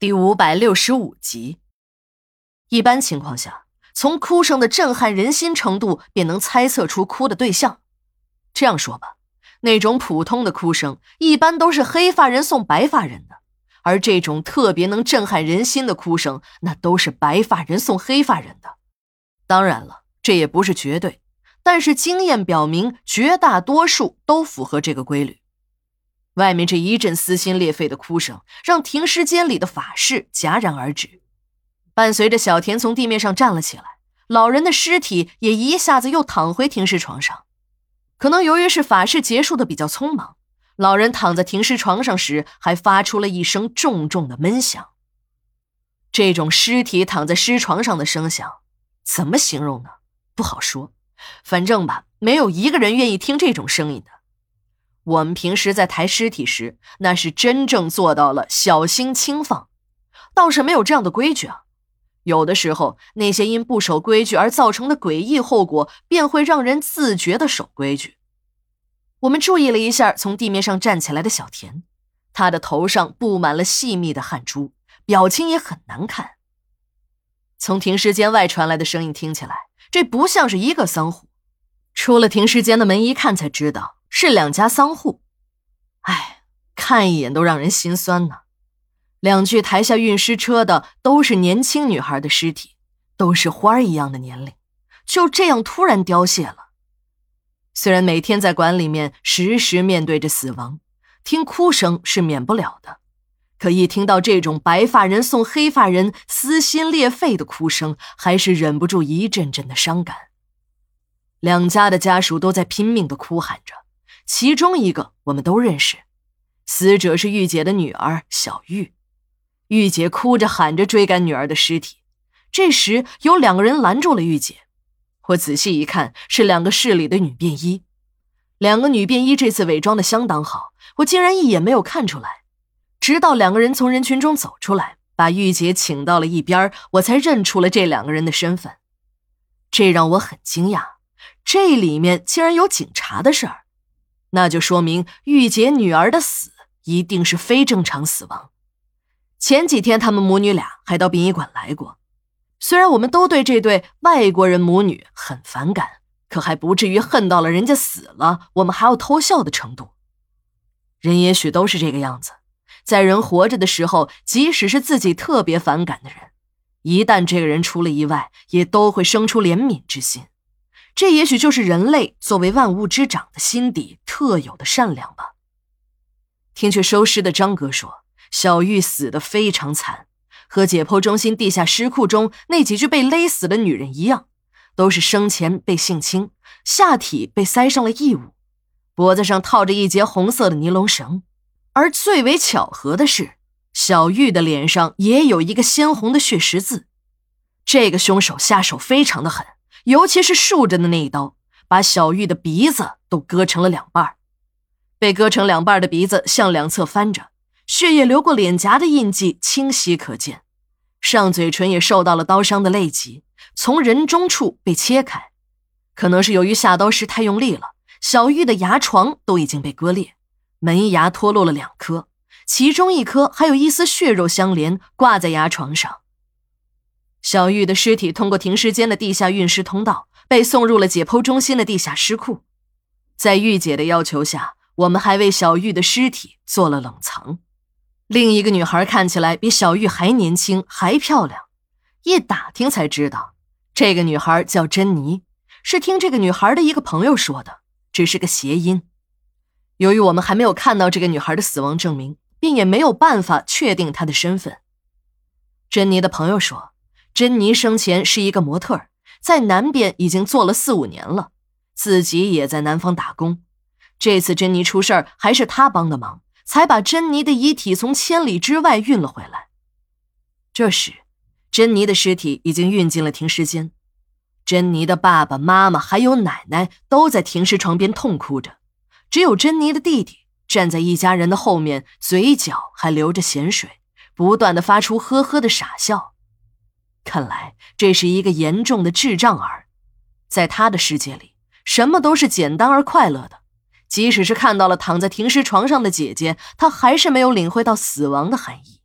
第五百六十五集。一般情况下，从哭声的震撼人心程度，便能猜测出哭的对象。这样说吧，那种普通的哭声，一般都是黑发人送白发人的；而这种特别能震撼人心的哭声，那都是白发人送黑发人的。当然了，这也不是绝对，但是经验表明，绝大多数都符合这个规律。外面这一阵撕心裂肺的哭声，让停尸间里的法事戛然而止。伴随着小田从地面上站了起来，老人的尸体也一下子又躺回停尸床上。可能由于是法事结束的比较匆忙，老人躺在停尸床上时还发出了一声重重的闷响。这种尸体躺在尸床上的声响，怎么形容呢？不好说。反正吧，没有一个人愿意听这种声音的。我们平时在抬尸体时，那是真正做到了小心轻放，倒是没有这样的规矩啊。有的时候，那些因不守规矩而造成的诡异后果，便会让人自觉的守规矩。我们注意了一下从地面上站起来的小田，他的头上布满了细密的汗珠，表情也很难看。从停尸间外传来的声音听起来，这不像是一个丧户。出了停尸间的门一看，才知道。是两家丧户，哎，看一眼都让人心酸呢。两具抬下运尸车的都是年轻女孩的尸体，都是花一样的年龄，就这样突然凋谢了。虽然每天在馆里面时时面对着死亡，听哭声是免不了的，可一听到这种白发人送黑发人撕心裂肺的哭声，还是忍不住一阵阵的伤感。两家的家属都在拼命的哭喊着。其中一个我们都认识，死者是玉姐的女儿小玉。玉姐哭着喊着追赶女儿的尸体，这时有两个人拦住了玉姐。我仔细一看，是两个市里的女便衣。两个女便衣这次伪装的相当好，我竟然一眼没有看出来。直到两个人从人群中走出来，把玉姐请到了一边，我才认出了这两个人的身份。这让我很惊讶，这里面竟然有警察的事儿。那就说明玉洁女儿的死一定是非正常死亡。前几天他们母女俩还到殡仪馆来过，虽然我们都对这对外国人母女很反感，可还不至于恨到了人家死了，我们还要偷笑的程度。人也许都是这个样子，在人活着的时候，即使是自己特别反感的人，一旦这个人出了意外，也都会生出怜悯之心。这也许就是人类作为万物之长的心底特有的善良吧。听去收尸的张哥说，小玉死得非常惨，和解剖中心地下尸库中那几具被勒死的女人一样，都是生前被性侵，下体被塞上了异物，脖子上套着一截红色的尼龙绳。而最为巧合的是，小玉的脸上也有一个鲜红的血十字。这个凶手下手非常的狠。尤其是竖着的那一刀，把小玉的鼻子都割成了两半被割成两半的鼻子向两侧翻着，血液流过脸颊的印记清晰可见，上嘴唇也受到了刀伤的累及，从人中处被切开，可能是由于下刀时太用力了，小玉的牙床都已经被割裂，门牙脱落了两颗，其中一颗还有一丝血肉相连，挂在牙床上。小玉的尸体通过停尸间的地下运尸通道，被送入了解剖中心的地下尸库。在玉姐的要求下，我们还为小玉的尸体做了冷藏。另一个女孩看起来比小玉还年轻，还漂亮。一打听才知道，这个女孩叫珍妮，是听这个女孩的一个朋友说的，只是个谐音。由于我们还没有看到这个女孩的死亡证明，并也没有办法确定她的身份。珍妮的朋友说。珍妮生前是一个模特，在南边已经做了四五年了，自己也在南方打工。这次珍妮出事儿，还是他帮的忙，才把珍妮的遗体从千里之外运了回来。这时，珍妮的尸体已经运进了停尸间，珍妮的爸爸妈妈还有奶奶都在停尸床边痛哭着，只有珍妮的弟弟站在一家人的后面，嘴角还流着咸水，不断的发出呵呵的傻笑。看来这是一个严重的智障儿，在他的世界里，什么都是简单而快乐的。即使是看到了躺在停尸床上的姐姐，他还是没有领会到死亡的含义。